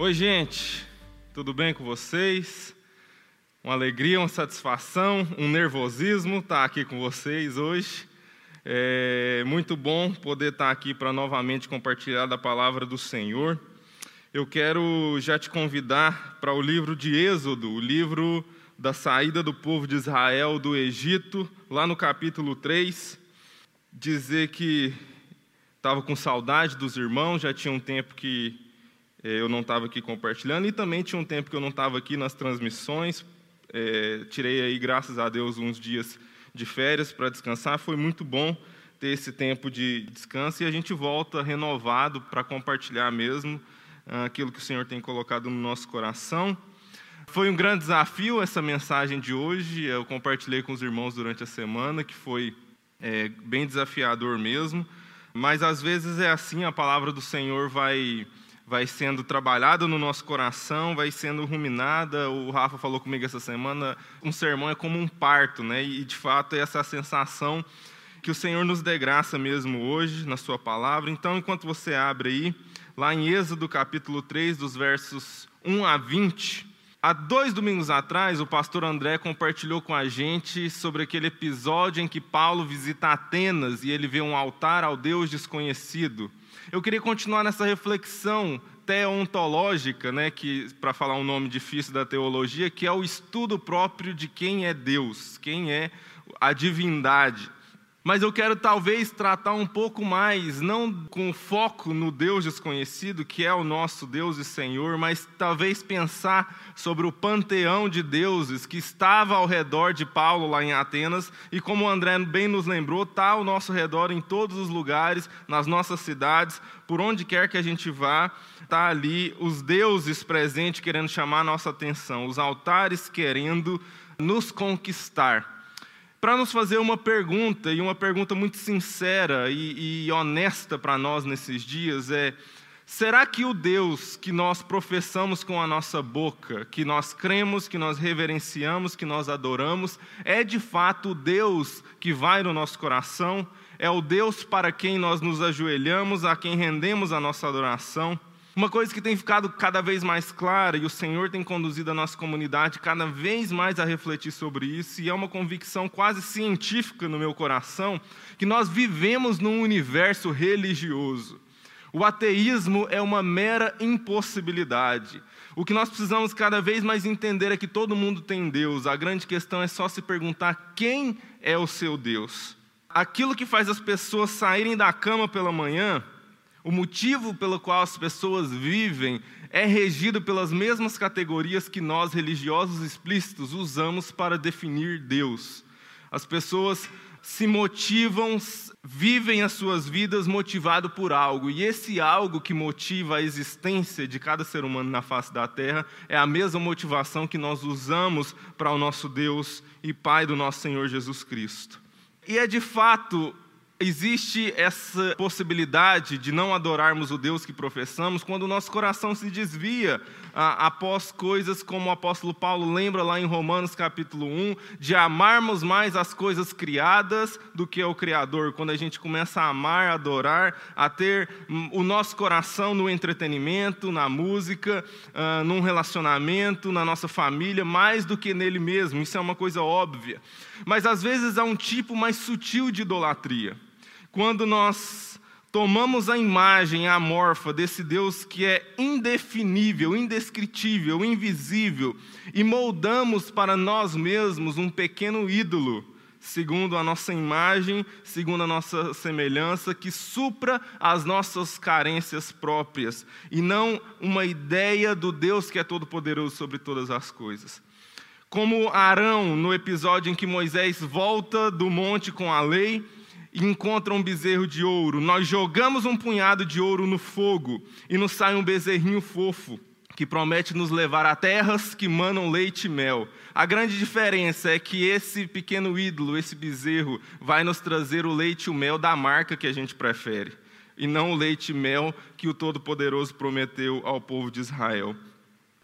Oi, gente, tudo bem com vocês? Uma alegria, uma satisfação, um nervosismo estar aqui com vocês hoje. É muito bom poder estar aqui para novamente compartilhar da palavra do Senhor. Eu quero já te convidar para o livro de Êxodo, o livro da saída do povo de Israel do Egito, lá no capítulo 3. Dizer que estava com saudade dos irmãos, já tinha um tempo que eu não estava aqui compartilhando, e também tinha um tempo que eu não estava aqui nas transmissões. É, tirei aí, graças a Deus, uns dias de férias para descansar. Foi muito bom ter esse tempo de descanso e a gente volta renovado para compartilhar mesmo ah, aquilo que o Senhor tem colocado no nosso coração. Foi um grande desafio essa mensagem de hoje. Eu compartilhei com os irmãos durante a semana, que foi é, bem desafiador mesmo. Mas às vezes é assim, a palavra do Senhor vai vai sendo trabalhada no nosso coração, vai sendo ruminada. O Rafa falou comigo essa semana, um sermão é como um parto, né? E de fato é essa sensação que o Senhor nos dê graça mesmo hoje na sua palavra. Então, enquanto você abre aí, lá em Êxodo capítulo 3, dos versos 1 a 20, Há dois domingos atrás, o pastor André compartilhou com a gente sobre aquele episódio em que Paulo visita Atenas e ele vê um altar ao Deus desconhecido. Eu queria continuar nessa reflexão teontológica, né, que para falar um nome difícil da teologia, que é o estudo próprio de quem é Deus, quem é a divindade. Mas eu quero talvez tratar um pouco mais, não com foco no Deus desconhecido, que é o nosso Deus e Senhor, mas talvez pensar sobre o panteão de deuses que estava ao redor de Paulo lá em Atenas, e como o André bem nos lembrou, está ao nosso redor em todos os lugares, nas nossas cidades, por onde quer que a gente vá, está ali os deuses presentes querendo chamar a nossa atenção, os altares querendo nos conquistar para nos fazer uma pergunta, e uma pergunta muito sincera e, e honesta para nós nesses dias é: será que o Deus que nós professamos com a nossa boca, que nós cremos, que nós reverenciamos, que nós adoramos, é de fato o Deus que vai no nosso coração? É o Deus para quem nós nos ajoelhamos, a quem rendemos a nossa adoração? Uma coisa que tem ficado cada vez mais clara, e o Senhor tem conduzido a nossa comunidade cada vez mais a refletir sobre isso, e é uma convicção quase científica no meu coração, que nós vivemos num universo religioso. O ateísmo é uma mera impossibilidade. O que nós precisamos cada vez mais entender é que todo mundo tem Deus. A grande questão é só se perguntar quem é o seu Deus. Aquilo que faz as pessoas saírem da cama pela manhã o motivo pelo qual as pessoas vivem é regido pelas mesmas categorias que nós, religiosos explícitos, usamos para definir Deus. As pessoas se motivam, vivem as suas vidas motivado por algo, e esse algo que motiva a existência de cada ser humano na face da terra é a mesma motivação que nós usamos para o nosso Deus e Pai do nosso Senhor Jesus Cristo. E é de fato Existe essa possibilidade de não adorarmos o Deus que professamos quando o nosso coração se desvia ah, após coisas como o apóstolo Paulo lembra lá em Romanos capítulo 1, de amarmos mais as coisas criadas do que o Criador. Quando a gente começa a amar, a adorar, a ter hum, o nosso coração no entretenimento, na música, ah, num relacionamento, na nossa família, mais do que nele mesmo. Isso é uma coisa óbvia. Mas às vezes há um tipo mais sutil de idolatria quando nós tomamos a imagem amorfa desse Deus que é indefinível, indescritível, invisível, e moldamos para nós mesmos um pequeno ídolo, segundo a nossa imagem, segundo a nossa semelhança, que supra as nossas carências próprias, e não uma ideia do Deus que é todo-poderoso sobre todas as coisas. Como Arão, no episódio em que Moisés volta do monte com a lei, e encontra um bezerro de ouro. Nós jogamos um punhado de ouro no fogo e nos sai um bezerrinho fofo que promete nos levar a terras que manam leite e mel. A grande diferença é que esse pequeno ídolo, esse bezerro, vai nos trazer o leite e o mel da marca que a gente prefere, e não o leite e mel que o Todo-Poderoso prometeu ao povo de Israel.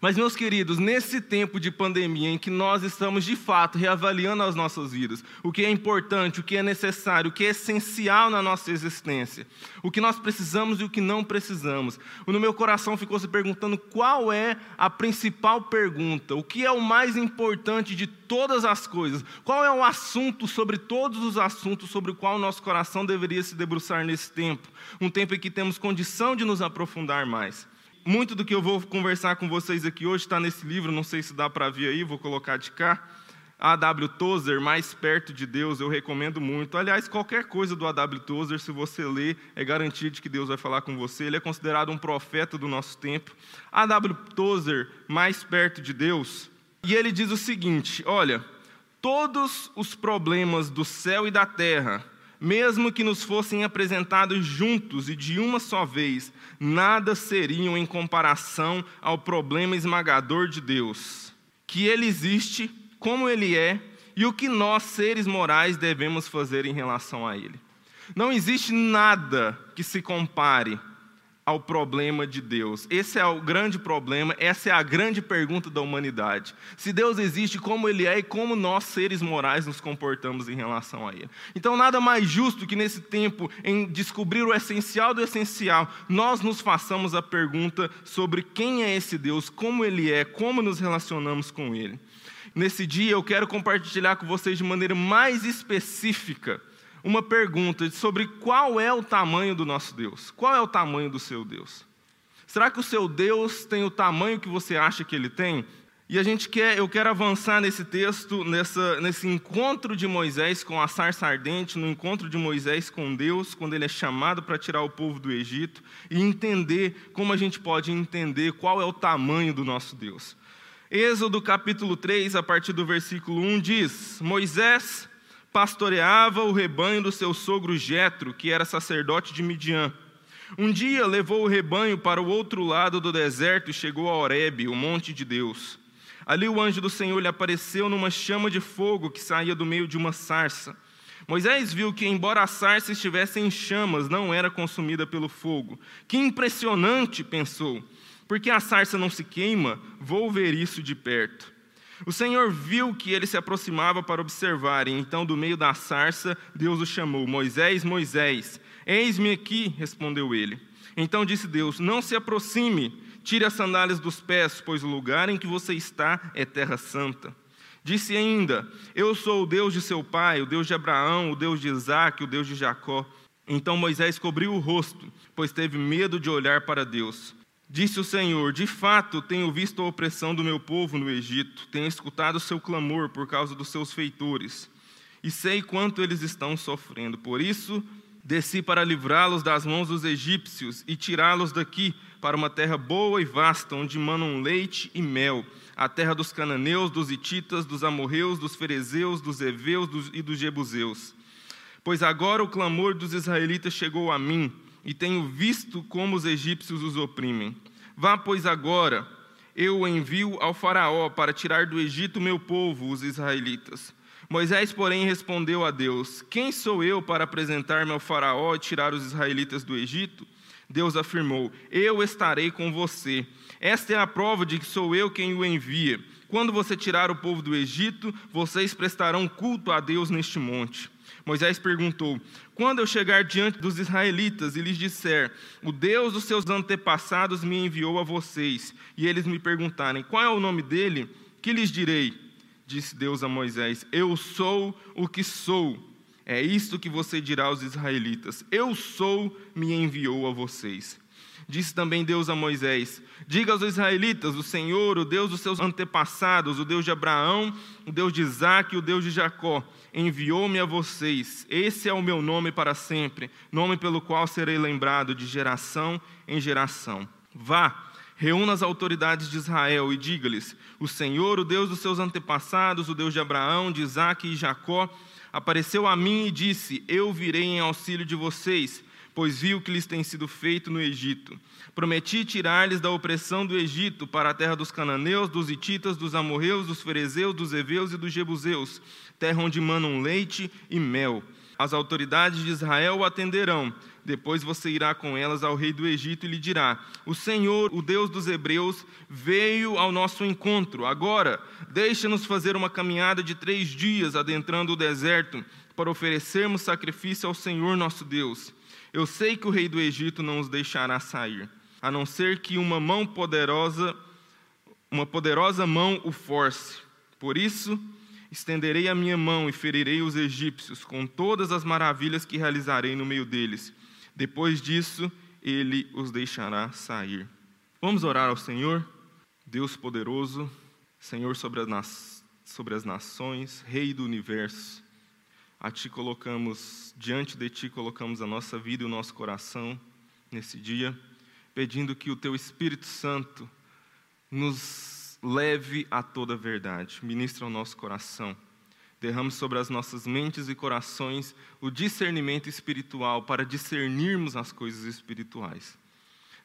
Mas, meus queridos, nesse tempo de pandemia em que nós estamos de fato reavaliando as nossas vidas, o que é importante, o que é necessário, o que é essencial na nossa existência, o que nós precisamos e o que não precisamos, no meu coração ficou se perguntando qual é a principal pergunta, o que é o mais importante de todas as coisas, qual é o assunto sobre todos os assuntos sobre o qual o nosso coração deveria se debruçar nesse tempo, um tempo em que temos condição de nos aprofundar mais muito do que eu vou conversar com vocês aqui hoje está nesse livro, não sei se dá para ver aí, vou colocar de cá. A.W. Tozer, Mais Perto de Deus, eu recomendo muito. Aliás, qualquer coisa do A.W. Tozer, se você ler, é garantido de que Deus vai falar com você. Ele é considerado um profeta do nosso tempo. A.W. Tozer, Mais Perto de Deus, e ele diz o seguinte: olha, todos os problemas do céu e da terra mesmo que nos fossem apresentados juntos e de uma só vez, nada seriam em comparação ao problema esmagador de Deus, que Ele existe, como Ele é e o que nós, seres morais, devemos fazer em relação a Ele. Não existe nada que se compare ao problema de Deus. Esse é o grande problema, essa é a grande pergunta da humanidade. Se Deus existe, como Ele é e como nós, seres morais, nos comportamos em relação a Ele. Então, nada mais justo que nesse tempo, em descobrir o essencial do essencial, nós nos façamos a pergunta sobre quem é esse Deus, como Ele é, como nos relacionamos com Ele. Nesse dia, eu quero compartilhar com vocês de maneira mais específica uma pergunta sobre qual é o tamanho do nosso Deus. Qual é o tamanho do seu Deus? Será que o seu Deus tem o tamanho que você acha que ele tem? E a gente quer, eu quero avançar nesse texto, nessa, nesse encontro de Moisés com a sarça ardente, no encontro de Moisés com Deus, quando ele é chamado para tirar o povo do Egito, e entender como a gente pode entender qual é o tamanho do nosso Deus. Êxodo capítulo 3, a partir do versículo 1 diz: Moisés pastoreava o rebanho do seu sogro Jetro, que era sacerdote de Midian. Um dia levou o rebanho para o outro lado do deserto e chegou a Horebe, o monte de Deus. Ali o anjo do Senhor lhe apareceu numa chama de fogo que saía do meio de uma sarça. Moisés viu que, embora a sarça estivesse em chamas, não era consumida pelo fogo. Que impressionante, pensou. Porque a sarça não se queima? Vou ver isso de perto. O Senhor viu que ele se aproximava para observar, e então, do meio da sarça, Deus o chamou: Moisés, Moisés, eis-me aqui, respondeu ele. Então disse Deus: Não se aproxime, tire as sandálias dos pés, pois o lugar em que você está é terra santa. Disse ainda: Eu sou o Deus de seu pai, o Deus de Abraão, o Deus de Isaac, o Deus de Jacó. Então Moisés cobriu o rosto, pois teve medo de olhar para Deus. Disse o Senhor: De fato, tenho visto a opressão do meu povo no Egito, tenho escutado o seu clamor por causa dos seus feitores, e sei quanto eles estão sofrendo. Por isso, desci para livrá-los das mãos dos egípcios e tirá-los daqui para uma terra boa e vasta, onde manam leite e mel, a terra dos cananeus, dos ititas, dos amorreus, dos ferezeus, dos heveus e dos jebuseus. Pois agora o clamor dos israelitas chegou a mim, e tenho visto como os egípcios os oprimem. Vá, pois, agora, eu o envio ao Faraó para tirar do Egito meu povo, os israelitas. Moisés, porém, respondeu a Deus: Quem sou eu para apresentar-me ao Faraó e tirar os israelitas do Egito? Deus afirmou: Eu estarei com você. Esta é a prova de que sou eu quem o envia. Quando você tirar o povo do Egito, vocês prestarão culto a Deus neste monte. Moisés perguntou: Quando eu chegar diante dos israelitas e lhes disser, o Deus dos seus antepassados me enviou a vocês, e eles me perguntarem, qual é o nome dele, que lhes direi? Disse Deus a Moisés: Eu sou o que sou. É isto que você dirá aos israelitas: Eu sou, me enviou a vocês. Disse também Deus a Moisés: Diga aos israelitas: O Senhor, o Deus dos seus antepassados, o Deus de Abraão, o Deus de Isaac e o Deus de Jacó, enviou-me a vocês. Esse é o meu nome para sempre, nome pelo qual serei lembrado de geração em geração. Vá, reúna as autoridades de Israel e diga-lhes: O Senhor, o Deus dos seus antepassados, o Deus de Abraão, de Isaac e Jacó, apareceu a mim e disse: Eu virei em auxílio de vocês pois vi o que lhes tem sido feito no Egito. Prometi tirar-lhes da opressão do Egito para a terra dos cananeus, dos ititas, dos amorreus, dos ferezeus, dos heveus e dos jebuseus, terra onde manam leite e mel. As autoridades de Israel o atenderão, Depois você irá com elas ao rei do Egito e lhe dirá: O Senhor, o Deus dos Hebreus, veio ao nosso encontro. Agora, deixa-nos fazer uma caminhada de três dias adentrando o deserto para oferecermos sacrifício ao Senhor nosso Deus. Eu sei que o rei do Egito não os deixará sair, a não ser que uma mão poderosa, uma poderosa mão o force. Por isso, estenderei a minha mão e ferirei os egípcios com todas as maravilhas que realizarei no meio deles. Depois disso, ele os deixará sair. Vamos orar ao Senhor, Deus poderoso, Senhor sobre as, sobre as nações, Rei do universo. A Ti colocamos, diante de Ti colocamos a nossa vida e o nosso coração nesse dia, pedindo que o Teu Espírito Santo nos leve a toda a verdade, ministra o nosso coração Derrame sobre as nossas mentes e corações o discernimento espiritual para discernirmos as coisas espirituais.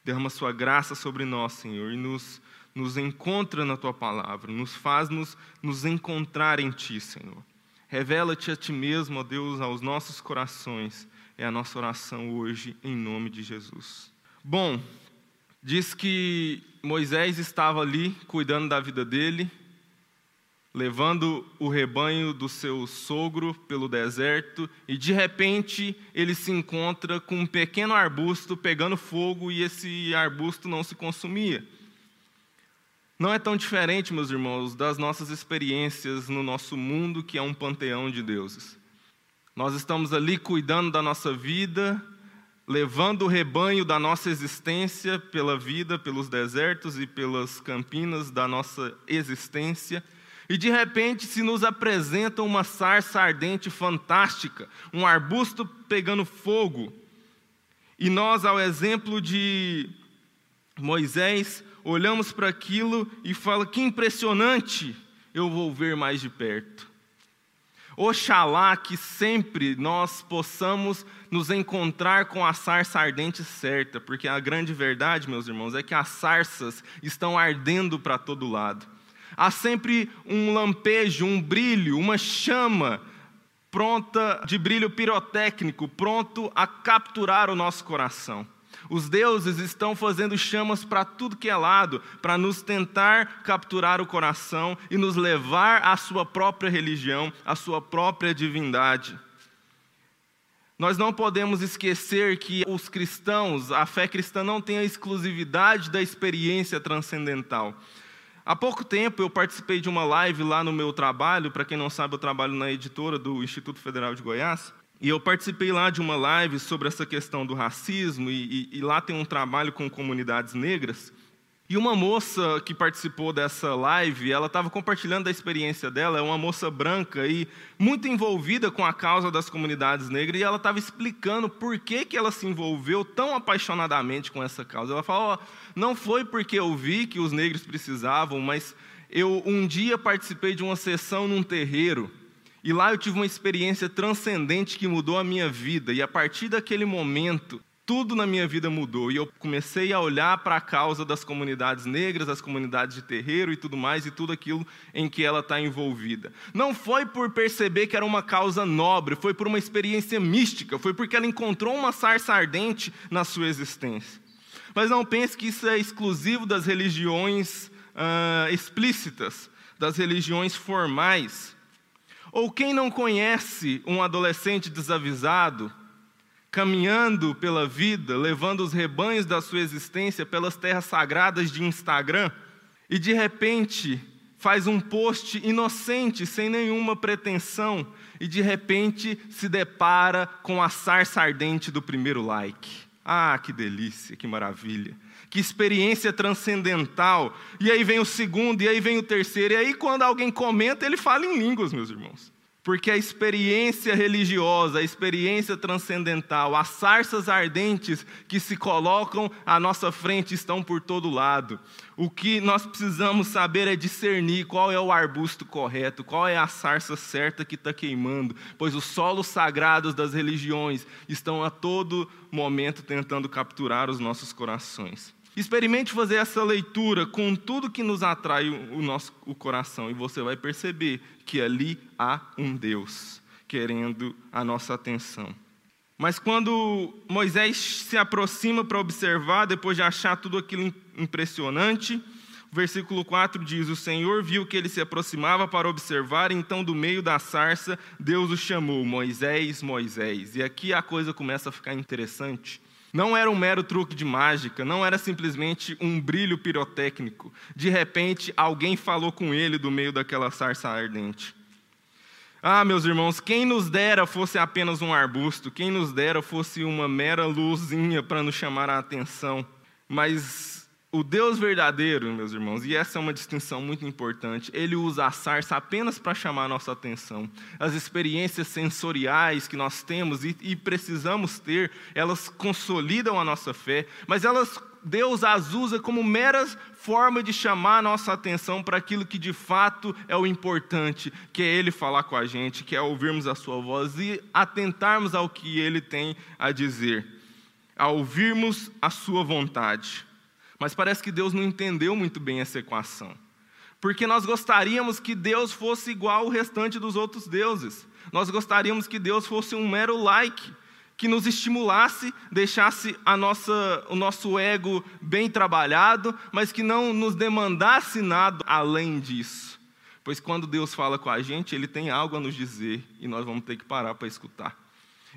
Derrama sua graça sobre nós, Senhor, e nos, nos encontra na tua palavra, nos faz-nos nos encontrar em ti, Senhor. Revela-te a ti mesmo, ó Deus, aos nossos corações. É a nossa oração hoje, em nome de Jesus. Bom, diz que Moisés estava ali cuidando da vida dele, levando o rebanho do seu sogro pelo deserto, e de repente ele se encontra com um pequeno arbusto pegando fogo e esse arbusto não se consumia. Não é tão diferente, meus irmãos, das nossas experiências no nosso mundo, que é um panteão de deuses. Nós estamos ali cuidando da nossa vida, levando o rebanho da nossa existência pela vida, pelos desertos e pelas campinas da nossa existência e de repente se nos apresenta uma sarça ardente fantástica, um arbusto pegando fogo. E nós, ao exemplo de Moisés, olhamos para aquilo e fala: que impressionante, eu vou ver mais de perto. Oxalá que sempre nós possamos nos encontrar com a sarça ardente certa, porque a grande verdade, meus irmãos, é que as sarças estão ardendo para todo lado há sempre um lampejo, um brilho, uma chama pronta de brilho pirotécnico, pronto a capturar o nosso coração. Os deuses estão fazendo chamas para tudo que é lado, para nos tentar capturar o coração e nos levar à sua própria religião, à sua própria divindade. Nós não podemos esquecer que os cristãos, a fé cristã não tem a exclusividade da experiência transcendental. Há pouco tempo eu participei de uma live lá no meu trabalho, para quem não sabe, eu trabalho na editora do Instituto Federal de Goiás, e eu participei lá de uma live sobre essa questão do racismo, e, e, e lá tem um trabalho com comunidades negras. E uma moça que participou dessa live, ela estava compartilhando a experiência dela, é uma moça branca e muito envolvida com a causa das comunidades negras, e ela estava explicando por que, que ela se envolveu tão apaixonadamente com essa causa. Ela falou: oh, não foi porque eu vi que os negros precisavam, mas eu um dia participei de uma sessão num terreiro, e lá eu tive uma experiência transcendente que mudou a minha vida, e a partir daquele momento, tudo na minha vida mudou e eu comecei a olhar para a causa das comunidades negras, das comunidades de terreiro e tudo mais, e tudo aquilo em que ela está envolvida. Não foi por perceber que era uma causa nobre, foi por uma experiência mística, foi porque ela encontrou uma sarça ardente na sua existência. Mas não pense que isso é exclusivo das religiões uh, explícitas, das religiões formais. Ou quem não conhece um adolescente desavisado, caminhando pela vida, levando os rebanhos da sua existência pelas terras sagradas de Instagram, e de repente faz um post inocente, sem nenhuma pretensão, e de repente se depara com a sarça ardente do primeiro like. Ah, que delícia, que maravilha. Que experiência transcendental. E aí vem o segundo, e aí vem o terceiro, e aí quando alguém comenta, ele fala em línguas, meus irmãos. Porque a experiência religiosa, a experiência transcendental, as sarças ardentes que se colocam à nossa frente estão por todo lado. O que nós precisamos saber é discernir qual é o arbusto correto, qual é a sarça certa que está queimando, pois os solos sagrados das religiões estão a todo momento tentando capturar os nossos corações. Experimente fazer essa leitura com tudo que nos atrai o nosso o coração e você vai perceber que ali há um Deus querendo a nossa atenção. Mas quando Moisés se aproxima para observar, depois de achar tudo aquilo impressionante, o versículo 4 diz: O Senhor viu que ele se aproximava para observar, então do meio da sarça Deus o chamou: Moisés, Moisés. E aqui a coisa começa a ficar interessante. Não era um mero truque de mágica, não era simplesmente um brilho pirotécnico. De repente, alguém falou com ele do meio daquela sarça ardente. Ah, meus irmãos, quem nos dera fosse apenas um arbusto, quem nos dera fosse uma mera luzinha para nos chamar a atenção. Mas o Deus verdadeiro, meus irmãos, e essa é uma distinção muito importante, ele usa a sarça apenas para chamar a nossa atenção. As experiências sensoriais que nós temos e, e precisamos ter, elas consolidam a nossa fé, mas elas Deus as usa como meras forma de chamar a nossa atenção para aquilo que de fato é o importante, que é Ele falar com a gente, que é ouvirmos a Sua voz e atentarmos ao que Ele tem a dizer, a ouvirmos a Sua vontade. Mas parece que Deus não entendeu muito bem essa equação, porque nós gostaríamos que Deus fosse igual ao restante dos outros deuses, nós gostaríamos que Deus fosse um mero like que nos estimulasse, deixasse a nossa, o nosso ego bem trabalhado, mas que não nos demandasse nada além disso. Pois quando Deus fala com a gente, Ele tem algo a nos dizer e nós vamos ter que parar para escutar.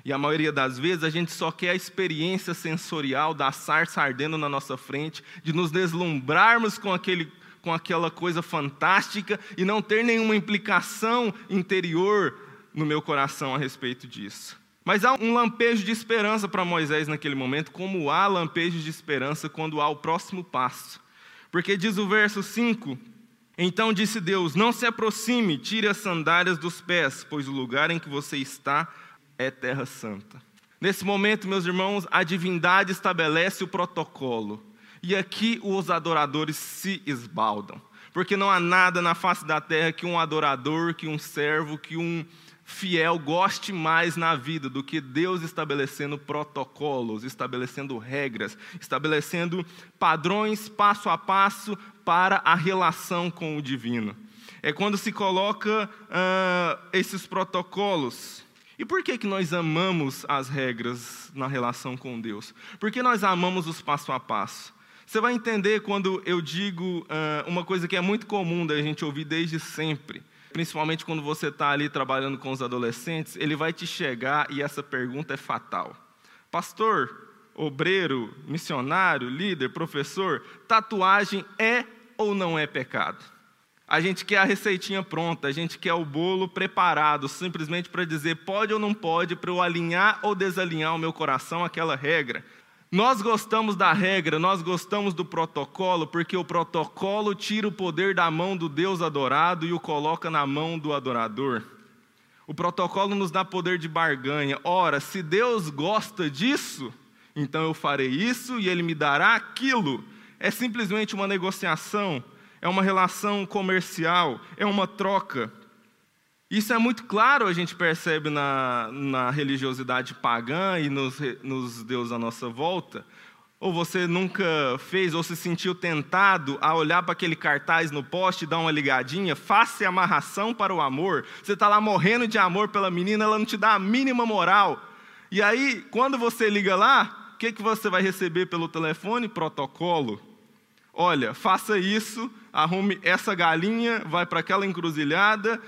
E a maioria das vezes a gente só quer a experiência sensorial da sarça ardendo na nossa frente, de nos deslumbrarmos com, aquele, com aquela coisa fantástica e não ter nenhuma implicação interior no meu coração a respeito disso. Mas há um lampejo de esperança para Moisés naquele momento, como há lampejos de esperança quando há o próximo passo. Porque diz o verso 5: Então disse Deus: Não se aproxime, tire as sandálias dos pés, pois o lugar em que você está é terra santa. Nesse momento, meus irmãos, a divindade estabelece o protocolo. E aqui os adoradores se esbaldam. Porque não há nada na face da terra que um adorador, que um servo, que um fiel goste mais na vida do que Deus estabelecendo protocolos, estabelecendo regras, estabelecendo padrões passo a passo para a relação com o divino. É quando se coloca uh, esses protocolos. E por que, que nós amamos as regras na relação com Deus? Porque nós amamos os passo a passo. Você vai entender quando eu digo uh, uma coisa que é muito comum da gente ouvir desde sempre principalmente quando você está ali trabalhando com os adolescentes, ele vai te chegar e essa pergunta é fatal. Pastor, obreiro, missionário, líder, professor, tatuagem é ou não é pecado? A gente quer a receitinha pronta, a gente quer o bolo preparado, simplesmente para dizer pode ou não pode, para eu alinhar ou desalinhar o meu coração aquela regra. Nós gostamos da regra, nós gostamos do protocolo, porque o protocolo tira o poder da mão do Deus adorado e o coloca na mão do adorador. O protocolo nos dá poder de barganha. Ora, se Deus gosta disso, então eu farei isso e ele me dará aquilo. É simplesmente uma negociação, é uma relação comercial, é uma troca. Isso é muito claro, a gente percebe na, na religiosidade pagã e nos, nos deuses à nossa volta. Ou você nunca fez ou se sentiu tentado a olhar para aquele cartaz no poste e dar uma ligadinha? Faça amarração para o amor. Você está lá morrendo de amor pela menina, ela não te dá a mínima moral. E aí, quando você liga lá, o que, que você vai receber pelo telefone? Protocolo. Olha, faça isso, arrume essa galinha, vai para aquela encruzilhada,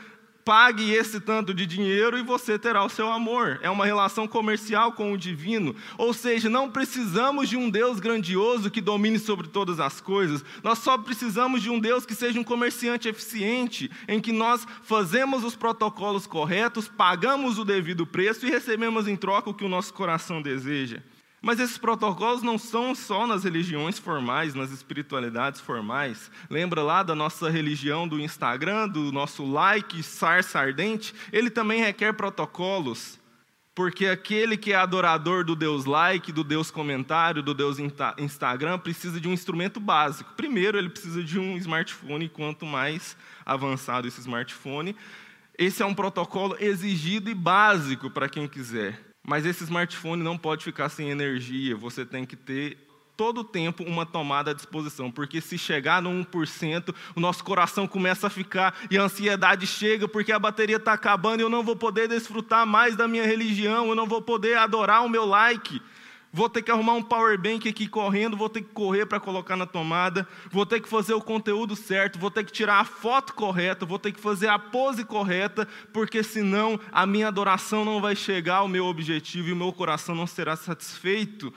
pague esse tanto de dinheiro e você terá o seu amor. É uma relação comercial com o divino. Ou seja, não precisamos de um Deus grandioso que domine sobre todas as coisas. Nós só precisamos de um Deus que seja um comerciante eficiente, em que nós fazemos os protocolos corretos, pagamos o devido preço e recebemos em troca o que o nosso coração deseja. Mas esses protocolos não são só nas religiões formais, nas espiritualidades formais. Lembra lá da nossa religião do Instagram, do nosso like sarsa ardente? Ele também requer protocolos. Porque aquele que é adorador do Deus like, do Deus comentário, do Deus Instagram, precisa de um instrumento básico. Primeiro, ele precisa de um smartphone, quanto mais avançado esse smartphone. Esse é um protocolo exigido e básico para quem quiser. Mas esse smartphone não pode ficar sem energia, você tem que ter todo o tempo uma tomada à disposição, porque se chegar no 1%, o nosso coração começa a ficar e a ansiedade chega porque a bateria está acabando e eu não vou poder desfrutar mais da minha religião, eu não vou poder adorar o meu like. Vou ter que arrumar um power bank aqui correndo, vou ter que correr para colocar na tomada, vou ter que fazer o conteúdo certo, vou ter que tirar a foto correta, vou ter que fazer a pose correta, porque senão a minha adoração não vai chegar ao meu objetivo e o meu coração não será satisfeito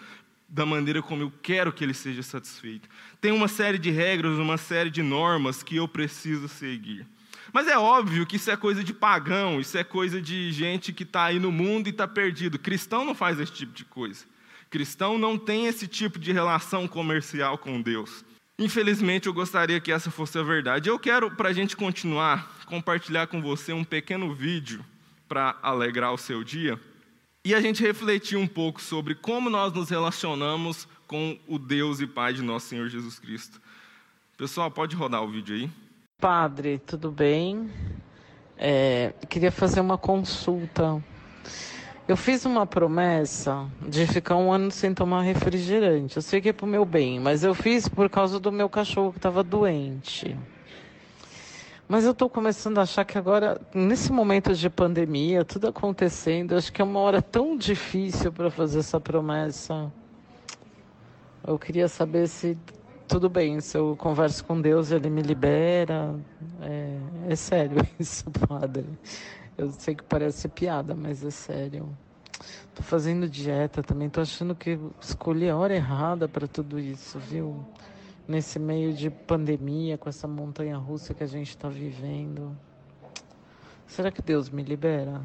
da maneira como eu quero que ele seja satisfeito. Tem uma série de regras, uma série de normas que eu preciso seguir. Mas é óbvio que isso é coisa de pagão, isso é coisa de gente que está aí no mundo e está perdido. Cristão não faz esse tipo de coisa. Cristão não tem esse tipo de relação comercial com Deus. Infelizmente, eu gostaria que essa fosse a verdade. Eu quero, para a gente continuar, compartilhar com você um pequeno vídeo para alegrar o seu dia e a gente refletir um pouco sobre como nós nos relacionamos com o Deus e Pai de nosso Senhor Jesus Cristo. Pessoal, pode rodar o vídeo aí. Padre, tudo bem? É, queria fazer uma consulta eu fiz uma promessa de ficar um ano sem tomar refrigerante. Eu sei que é pro meu bem, mas eu fiz por causa do meu cachorro que estava doente. Mas eu estou começando a achar que agora, nesse momento de pandemia, tudo acontecendo, acho que é uma hora tão difícil para fazer essa promessa. Eu queria saber se tudo bem, se eu converso com Deus, ele me libera. É, é sério isso, padre. Eu sei que parece piada, mas é sério. Tô fazendo dieta também, tô achando que escolhi a hora errada para tudo isso, viu? Nesse meio de pandemia, com essa montanha russa que a gente está vivendo. Será que Deus me libera?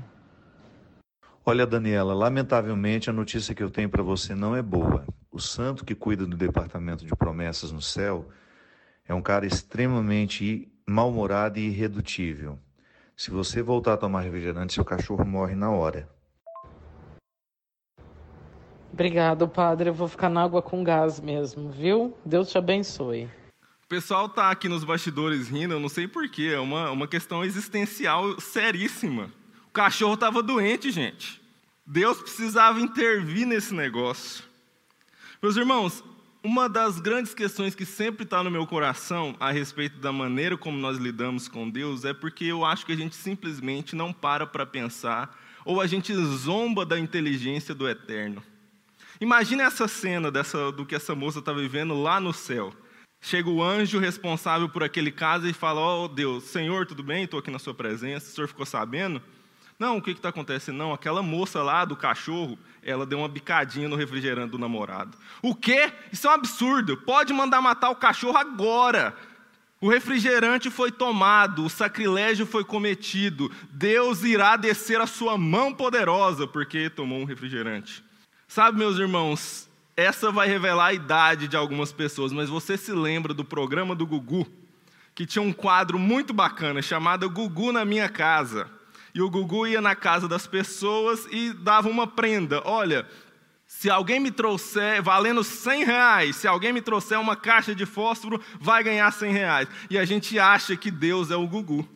Olha, Daniela, lamentavelmente a notícia que eu tenho para você não é boa. O santo que cuida do departamento de promessas no céu é um cara extremamente mal-humorado e irredutível. Se você voltar a tomar refrigerante, seu cachorro morre na hora. Obrigado, padre. Eu vou ficar na água com gás mesmo, viu? Deus te abençoe. O pessoal tá aqui nos bastidores rindo, eu não sei porquê, é uma, uma questão existencial seríssima. O cachorro estava doente, gente. Deus precisava intervir nesse negócio. Meus irmãos, uma das grandes questões que sempre está no meu coração a respeito da maneira como nós lidamos com Deus é porque eu acho que a gente simplesmente não para para pensar ou a gente zomba da inteligência do eterno. Imagine essa cena dessa, do que essa moça está vivendo lá no céu. Chega o anjo responsável por aquele caso e fala: Ó oh, Deus, Senhor, tudo bem? Estou aqui na Sua presença. O Senhor ficou sabendo? Não, o que está acontecendo? Não, aquela moça lá do cachorro, ela deu uma bicadinha no refrigerante do namorado. O quê? Isso é um absurdo. Pode mandar matar o cachorro agora. O refrigerante foi tomado, o sacrilégio foi cometido. Deus irá descer a sua mão poderosa porque tomou um refrigerante. Sabe, meus irmãos, essa vai revelar a idade de algumas pessoas, mas você se lembra do programa do Gugu, que tinha um quadro muito bacana chamado Gugu na Minha Casa. E o Gugu ia na casa das pessoas e dava uma prenda. Olha, se alguém me trouxer, valendo 100 reais, se alguém me trouxer uma caixa de fósforo, vai ganhar 100 reais. E a gente acha que Deus é o Gugu.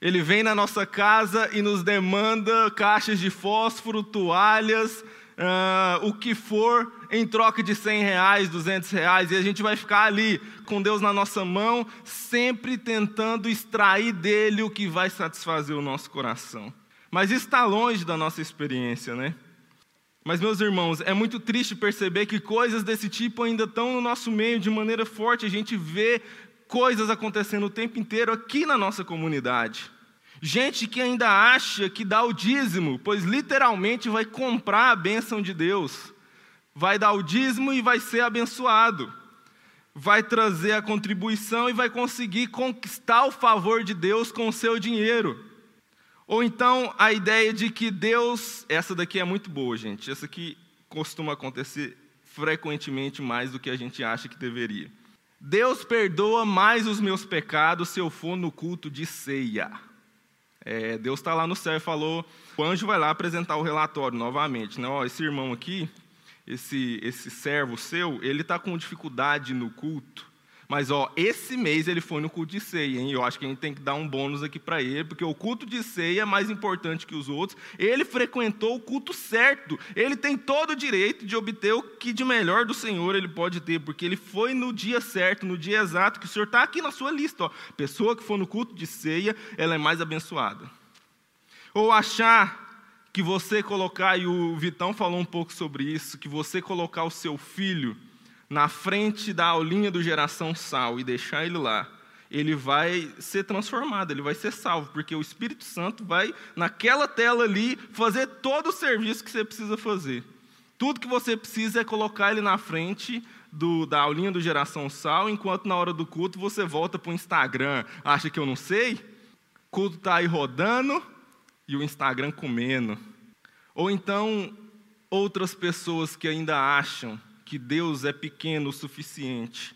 Ele vem na nossa casa e nos demanda caixas de fósforo, toalhas, uh, o que for, em troca de 100 reais, 200 reais, e a gente vai ficar ali com Deus na nossa mão, sempre tentando extrair dele o que vai satisfazer o nosso coração. Mas isso está longe da nossa experiência, né? Mas, meus irmãos, é muito triste perceber que coisas desse tipo ainda estão no nosso meio de maneira forte. A gente vê coisas acontecendo o tempo inteiro aqui na nossa comunidade. Gente que ainda acha que dá o dízimo, pois literalmente vai comprar a bênção de Deus. Vai dar o dízimo e vai ser abençoado. Vai trazer a contribuição e vai conseguir conquistar o favor de Deus com o seu dinheiro. Ou então a ideia de que Deus, essa daqui é muito boa, gente. Essa aqui costuma acontecer frequentemente mais do que a gente acha que deveria. Deus perdoa mais os meus pecados se eu for no culto de ceia. É, Deus está lá no céu e falou, o anjo vai lá apresentar o relatório novamente. Né? Ó, esse irmão aqui, esse, esse servo seu, ele está com dificuldade no culto. Mas, ó, esse mês ele foi no culto de ceia, hein? Eu acho que a gente tem que dar um bônus aqui para ele, porque o culto de ceia é mais importante que os outros. Ele frequentou o culto certo. Ele tem todo o direito de obter o que de melhor do Senhor ele pode ter, porque ele foi no dia certo, no dia exato, que o Senhor está aqui na sua lista, ó. Pessoa que for no culto de ceia, ela é mais abençoada. Ou achar que você colocar, e o Vitão falou um pouco sobre isso, que você colocar o seu filho na frente da aulinha do Geração Sal e deixar ele lá, ele vai ser transformado, ele vai ser salvo, porque o Espírito Santo vai, naquela tela ali, fazer todo o serviço que você precisa fazer. Tudo que você precisa é colocar ele na frente do, da aulinha do Geração Sal, enquanto na hora do culto você volta para o Instagram. Acha que eu não sei? O culto está aí rodando e o Instagram comendo. Ou então, outras pessoas que ainda acham que Deus é pequeno o suficiente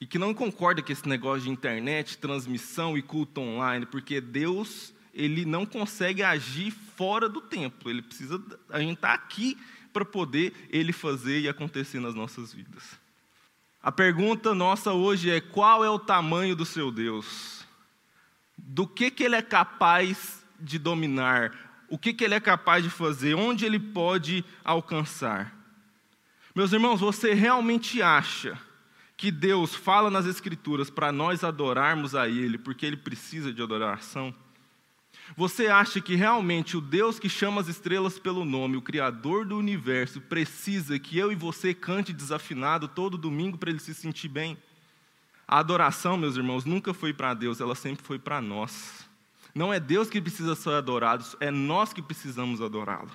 e que não concorda com esse negócio de internet, transmissão e culto online, porque Deus ele não consegue agir fora do templo. Ele precisa a gente está aqui para poder ele fazer e acontecer nas nossas vidas. A pergunta nossa hoje é: qual é o tamanho do seu Deus? Do que que ele é capaz de dominar? O que que ele é capaz de fazer? Onde ele pode alcançar? Meus irmãos, você realmente acha que Deus fala nas Escrituras para nós adorarmos a Ele, porque Ele precisa de adoração? Você acha que realmente o Deus que chama as estrelas pelo nome, o Criador do universo, precisa que eu e você cante desafinado todo domingo para ele se sentir bem? A adoração, meus irmãos, nunca foi para Deus, ela sempre foi para nós. Não é Deus que precisa ser adorado, é nós que precisamos adorá-lo.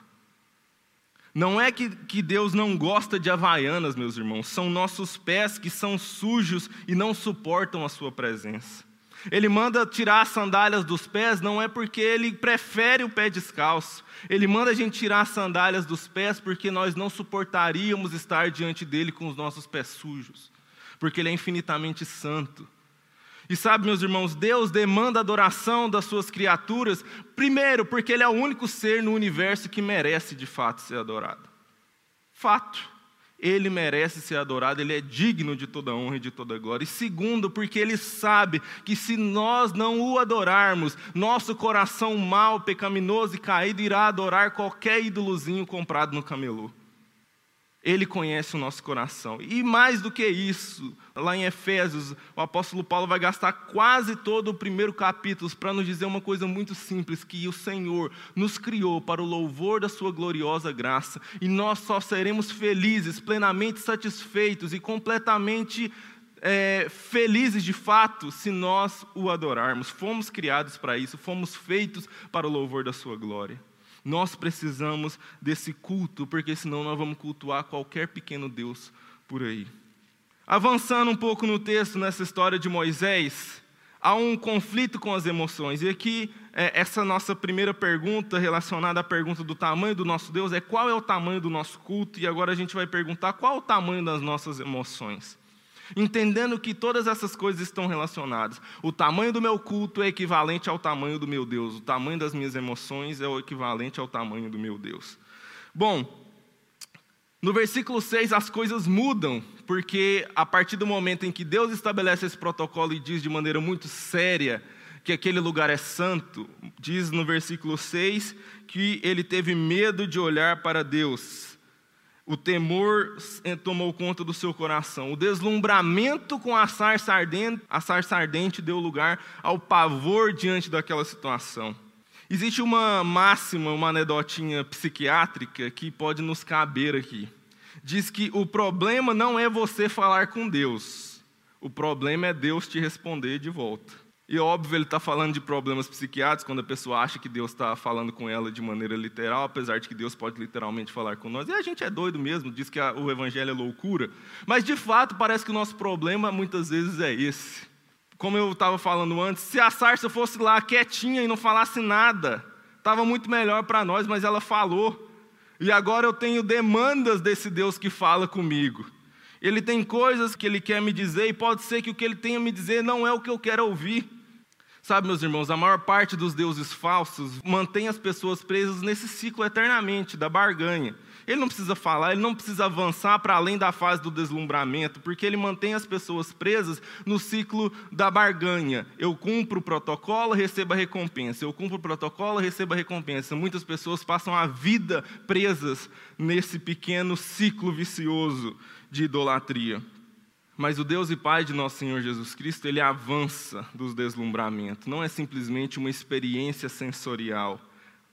Não é que, que Deus não gosta de havaianas, meus irmãos, são nossos pés que são sujos e não suportam a Sua presença. Ele manda tirar as sandálias dos pés, não é porque ele prefere o pé descalço. Ele manda a gente tirar as sandálias dos pés porque nós não suportaríamos estar diante dele com os nossos pés sujos. Porque ele é infinitamente santo. E sabe, meus irmãos, Deus demanda adoração das suas criaturas, primeiro, porque Ele é o único ser no universo que merece de fato ser adorado. Fato. Ele merece ser adorado, ele é digno de toda honra e de toda glória. E segundo, porque ele sabe que se nós não o adorarmos, nosso coração mau, pecaminoso e caído irá adorar qualquer ídolozinho comprado no camelô. Ele conhece o nosso coração. E mais do que isso, lá em Efésios, o apóstolo Paulo vai gastar quase todo o primeiro capítulo para nos dizer uma coisa muito simples: que o Senhor nos criou para o louvor da Sua gloriosa graça, e nós só seremos felizes, plenamente satisfeitos e completamente é, felizes de fato se nós o adorarmos. Fomos criados para isso, fomos feitos para o louvor da Sua glória. Nós precisamos desse culto, porque senão nós vamos cultuar qualquer pequeno Deus por aí. Avançando um pouco no texto, nessa história de Moisés, há um conflito com as emoções. E aqui, é, essa nossa primeira pergunta, relacionada à pergunta do tamanho do nosso Deus, é qual é o tamanho do nosso culto? E agora a gente vai perguntar qual é o tamanho das nossas emoções entendendo que todas essas coisas estão relacionadas. O tamanho do meu culto é equivalente ao tamanho do meu Deus, o tamanho das minhas emoções é o equivalente ao tamanho do meu Deus. Bom, no versículo 6 as coisas mudam, porque a partir do momento em que Deus estabelece esse protocolo e diz de maneira muito séria que aquele lugar é santo, diz no versículo 6 que ele teve medo de olhar para Deus. O temor tomou conta do seu coração. O deslumbramento com a sarça ardente, a sarça ardente deu lugar ao pavor diante daquela situação. Existe uma máxima, uma anedotinha psiquiátrica que pode nos caber aqui. Diz que o problema não é você falar com Deus, o problema é Deus te responder de volta. E óbvio, ele está falando de problemas psiquiátricos, quando a pessoa acha que Deus está falando com ela de maneira literal, apesar de que Deus pode literalmente falar com nós. E a gente é doido mesmo, diz que a, o evangelho é loucura. Mas, de fato, parece que o nosso problema muitas vezes é esse. Como eu estava falando antes, se a sarça fosse lá quietinha e não falasse nada, estava muito melhor para nós, mas ela falou. E agora eu tenho demandas desse Deus que fala comigo. Ele tem coisas que ele quer me dizer, e pode ser que o que ele tenha a me dizer não é o que eu quero ouvir. Sabe, meus irmãos, a maior parte dos deuses falsos mantém as pessoas presas nesse ciclo eternamente da barganha. Ele não precisa falar, ele não precisa avançar para além da fase do deslumbramento, porque ele mantém as pessoas presas no ciclo da barganha. Eu cumpro o protocolo, recebo a recompensa. Eu cumpro o protocolo, recebo a recompensa. Muitas pessoas passam a vida presas nesse pequeno ciclo vicioso de idolatria. Mas o Deus e Pai de nosso Senhor Jesus Cristo, ele avança dos deslumbramentos. Não é simplesmente uma experiência sensorial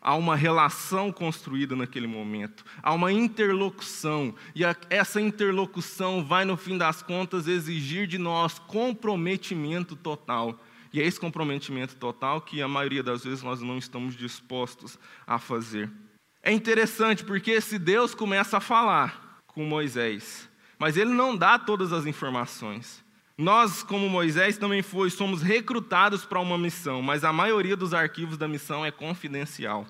Há uma relação construída naquele momento, há uma interlocução, e essa interlocução vai, no fim das contas, exigir de nós comprometimento total. E é esse comprometimento total que a maioria das vezes nós não estamos dispostos a fazer. É interessante porque esse Deus começa a falar com Moisés, mas ele não dá todas as informações. Nós, como Moisés, também foi, somos recrutados para uma missão, mas a maioria dos arquivos da missão é confidencial.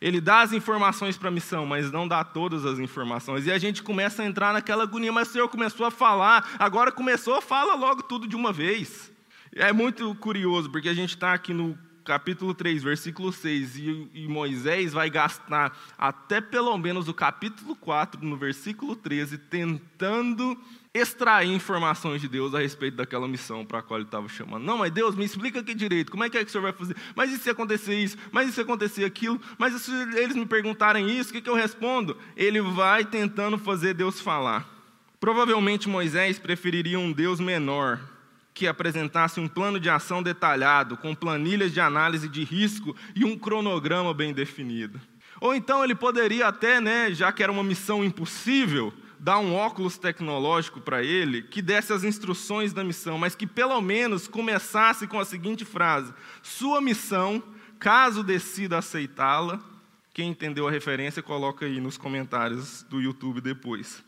Ele dá as informações para a missão, mas não dá todas as informações. E a gente começa a entrar naquela agonia, mas o Senhor começou a falar, agora começou, fala logo tudo de uma vez. É muito curioso, porque a gente está aqui no capítulo 3, versículo 6, e, e, Moisés vai gastar até pelo menos o capítulo 4, no versículo 13, tentando extrair informações de Deus a respeito daquela missão para a qual ele estava chamando. Não, mas Deus, me explica aqui direito, como é que é que o senhor vai fazer? Mas e se acontecer isso? Mas e se acontecer aquilo? Mas se eles me perguntarem isso, o que, que eu respondo? Ele vai tentando fazer Deus falar. Provavelmente Moisés preferiria um Deus menor, que apresentasse um plano de ação detalhado, com planilhas de análise de risco e um cronograma bem definido. Ou então ele poderia até, né, já que era uma missão impossível, dar um óculos tecnológico para ele que desse as instruções da missão, mas que pelo menos começasse com a seguinte frase: Sua missão, caso decida aceitá-la, quem entendeu a referência, coloca aí nos comentários do YouTube depois.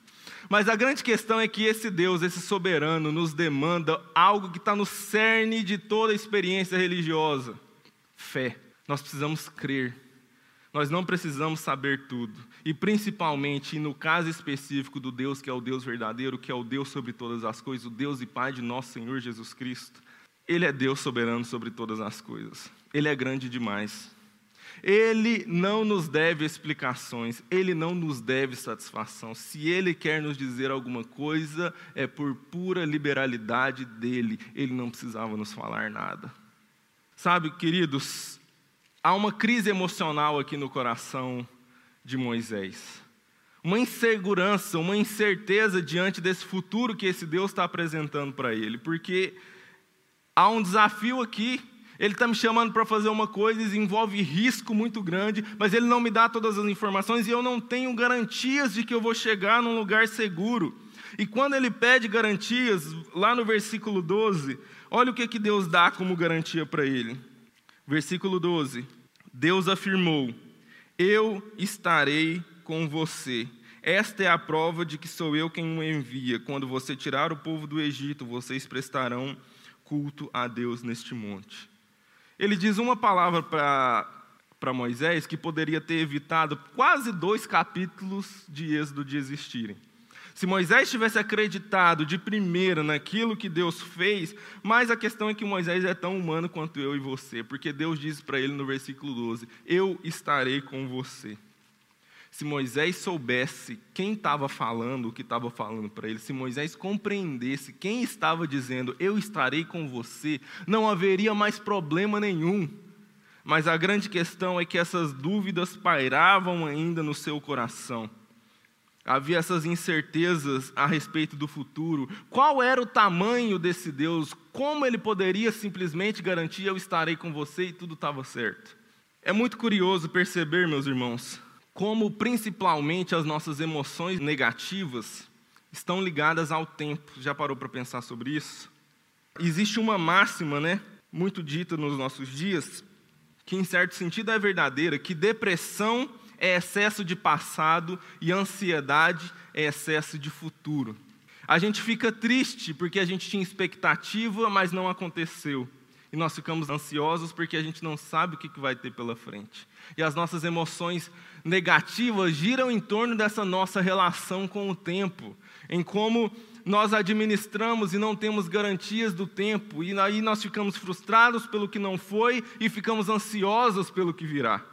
Mas a grande questão é que esse Deus, esse soberano, nos demanda algo que está no cerne de toda a experiência religiosa: fé. Nós precisamos crer nós não precisamos saber tudo. E principalmente, no caso específico do Deus que é o Deus verdadeiro, que é o Deus sobre todas as coisas, o Deus e Pai de nosso Senhor Jesus Cristo. Ele é Deus soberano sobre todas as coisas. Ele é grande demais. Ele não nos deve explicações, ele não nos deve satisfação. Se ele quer nos dizer alguma coisa, é por pura liberalidade dele. Ele não precisava nos falar nada. Sabe, queridos, há uma crise emocional aqui no coração de Moisés. Uma insegurança, uma incerteza diante desse futuro que esse Deus está apresentando para ele, porque há um desafio aqui. Ele está me chamando para fazer uma coisa e envolve risco muito grande, mas ele não me dá todas as informações e eu não tenho garantias de que eu vou chegar num lugar seguro. E quando ele pede garantias, lá no versículo 12, olha o que, que Deus dá como garantia para ele. Versículo 12: Deus afirmou: Eu estarei com você. Esta é a prova de que sou eu quem o envia. Quando você tirar o povo do Egito, vocês prestarão culto a Deus neste monte. Ele diz uma palavra para Moisés que poderia ter evitado quase dois capítulos de Êxodo de existirem. Se Moisés tivesse acreditado de primeira naquilo que Deus fez, mas a questão é que Moisés é tão humano quanto eu e você, porque Deus diz para ele no versículo 12: Eu estarei com você. Se Moisés soubesse quem estava falando o que estava falando para ele, se Moisés compreendesse quem estava dizendo, eu estarei com você, não haveria mais problema nenhum. Mas a grande questão é que essas dúvidas pairavam ainda no seu coração. Havia essas incertezas a respeito do futuro. Qual era o tamanho desse Deus? Como ele poderia simplesmente garantir: Eu estarei com você e tudo estava certo? É muito curioso perceber, meus irmãos, como principalmente as nossas emoções negativas estão ligadas ao tempo. Já parou para pensar sobre isso? Existe uma máxima, né, muito dita nos nossos dias, que em certo sentido é verdadeira, que depressão é excesso de passado e ansiedade é excesso de futuro. A gente fica triste porque a gente tinha expectativa, mas não aconteceu. E nós ficamos ansiosos porque a gente não sabe o que vai ter pela frente. E as nossas emoções negativas giram em torno dessa nossa relação com o tempo, em como nós administramos e não temos garantias do tempo, e aí nós ficamos frustrados pelo que não foi e ficamos ansiosos pelo que virá.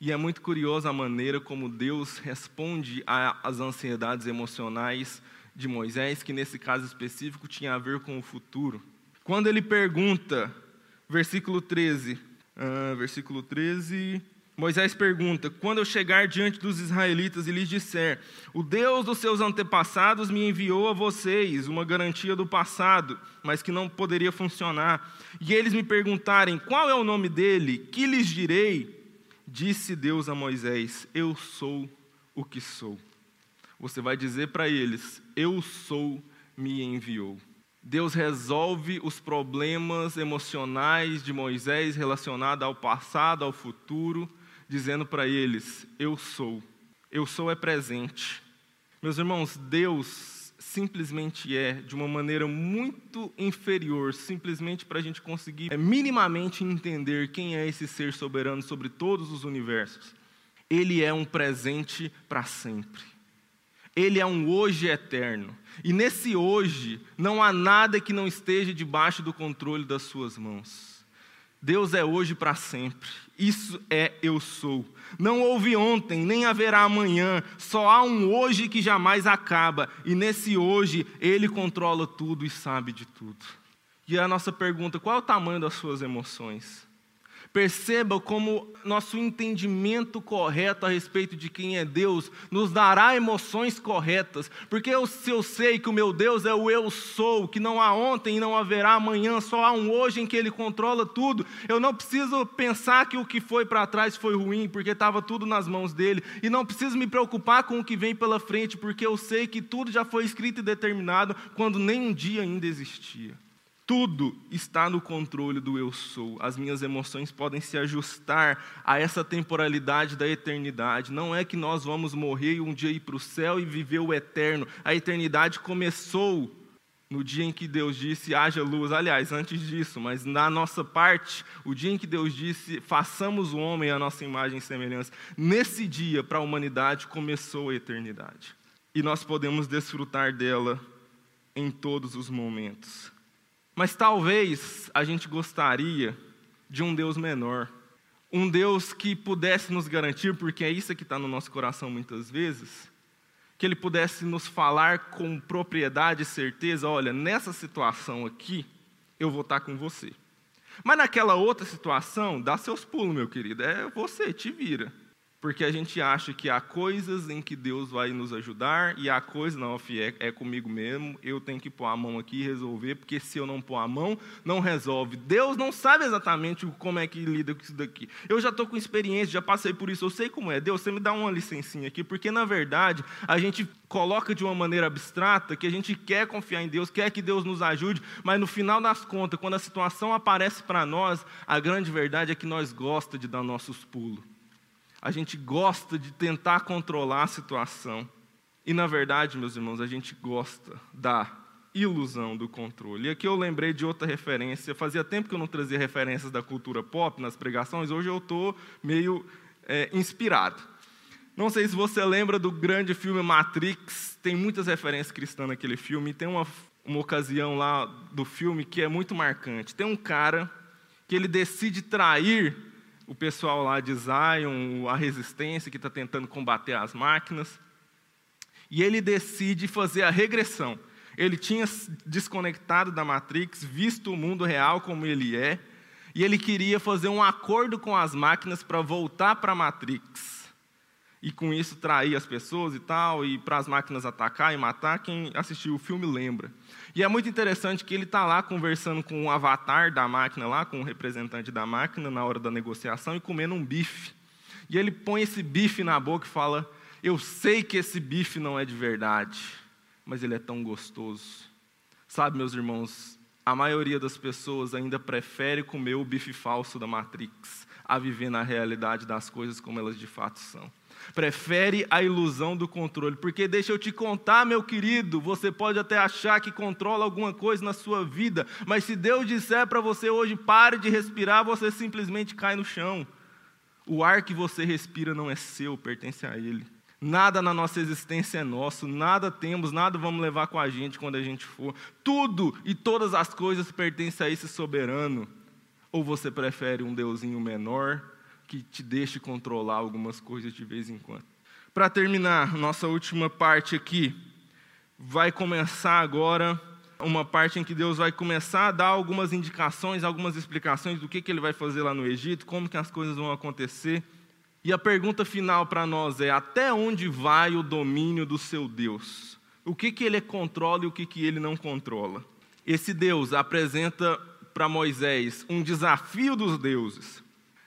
E é muito curiosa a maneira como Deus responde às ansiedades emocionais de Moisés, que nesse caso específico tinha a ver com o futuro. Quando ele pergunta, versículo 13, uh, ah, versículo 13, Moisés pergunta: Quando eu chegar diante dos israelitas e lhes disser, o Deus dos seus antepassados me enviou a vocês uma garantia do passado, mas que não poderia funcionar, e eles me perguntarem qual é o nome dele, que lhes direi? Disse Deus a Moisés: Eu sou o que sou. Você vai dizer para eles: Eu sou, me enviou. Deus resolve os problemas emocionais de Moisés relacionados ao passado, ao futuro dizendo para eles: Eu sou. Eu sou é presente. Meus irmãos, Deus simplesmente é de uma maneira muito inferior, simplesmente para a gente conseguir é, minimamente entender quem é esse ser soberano sobre todos os universos. Ele é um presente para sempre. Ele é um hoje eterno. E nesse hoje, não há nada que não esteja debaixo do controle das suas mãos. Deus é hoje para sempre. Isso é eu sou. Não houve ontem, nem haverá amanhã. Só há um hoje que jamais acaba. E nesse hoje, Ele controla tudo e sabe de tudo. E a nossa pergunta: qual é o tamanho das suas emoções? Perceba como nosso entendimento correto a respeito de quem é Deus nos dará emoções corretas, porque eu, se eu sei que o meu Deus é o eu sou, que não há ontem e não haverá amanhã, só há um hoje em que Ele controla tudo, eu não preciso pensar que o que foi para trás foi ruim, porque estava tudo nas mãos dele, e não preciso me preocupar com o que vem pela frente, porque eu sei que tudo já foi escrito e determinado quando nem um dia ainda existia. Tudo está no controle do eu sou. As minhas emoções podem se ajustar a essa temporalidade da eternidade. Não é que nós vamos morrer e um dia ir para o céu e viver o eterno. A eternidade começou no dia em que Deus disse: haja luz. Aliás, antes disso, mas na nossa parte, o dia em que Deus disse: façamos o homem a nossa imagem e semelhança. Nesse dia, para a humanidade, começou a eternidade. E nós podemos desfrutar dela em todos os momentos. Mas talvez a gente gostaria de um Deus menor, um Deus que pudesse nos garantir, porque é isso que está no nosso coração muitas vezes, que Ele pudesse nos falar com propriedade e certeza: olha, nessa situação aqui, eu vou estar com você. Mas naquela outra situação, dá seus pulos, meu querido, é você, te vira porque a gente acha que há coisas em que Deus vai nos ajudar e há coisas, não, é, é, comigo mesmo, eu tenho que pôr a mão aqui e resolver, porque se eu não pôr a mão, não resolve. Deus não sabe exatamente como é que lida com isso daqui. Eu já estou com experiência, já passei por isso, eu sei como é. Deus, você me dá uma licencinha aqui, porque na verdade a gente coloca de uma maneira abstrata que a gente quer confiar em Deus, quer que Deus nos ajude, mas no final das contas, quando a situação aparece para nós, a grande verdade é que nós gosta de dar nossos pulos a gente gosta de tentar controlar a situação. E na verdade, meus irmãos, a gente gosta da ilusão do controle. E aqui eu lembrei de outra referência. Fazia tempo que eu não trazia referências da cultura pop nas pregações, hoje eu estou meio é, inspirado. Não sei se você lembra do grande filme Matrix, tem muitas referências cristãs naquele filme, tem uma, uma ocasião lá do filme que é muito marcante. Tem um cara que ele decide trair o pessoal lá de Zion, a resistência que está tentando combater as máquinas. E ele decide fazer a regressão. Ele tinha desconectado da Matrix, visto o mundo real como ele é, e ele queria fazer um acordo com as máquinas para voltar para a Matrix e com isso trair as pessoas e tal, e para as máquinas atacar e matar, quem assistiu o filme lembra. E é muito interessante que ele está lá conversando com o avatar da máquina, lá com o representante da máquina, na hora da negociação, e comendo um bife. E ele põe esse bife na boca e fala: Eu sei que esse bife não é de verdade, mas ele é tão gostoso. Sabe, meus irmãos, a maioria das pessoas ainda prefere comer o bife falso da Matrix a viver na realidade das coisas como elas de fato são prefere a ilusão do controle. Porque deixa eu te contar, meu querido, você pode até achar que controla alguma coisa na sua vida, mas se Deus disser para você hoje pare de respirar, você simplesmente cai no chão. O ar que você respira não é seu, pertence a Ele. Nada na nossa existência é nosso, nada temos, nada vamos levar com a gente quando a gente for. Tudo e todas as coisas pertencem a esse soberano. Ou você prefere um deusinho menor, que te deixe controlar algumas coisas de vez em quando. Para terminar, nossa última parte aqui, vai começar agora uma parte em que Deus vai começar a dar algumas indicações, algumas explicações do que, que ele vai fazer lá no Egito, como que as coisas vão acontecer. E a pergunta final para nós é: até onde vai o domínio do seu Deus? O que, que ele controla e o que, que ele não controla? Esse Deus apresenta para Moisés um desafio dos deuses.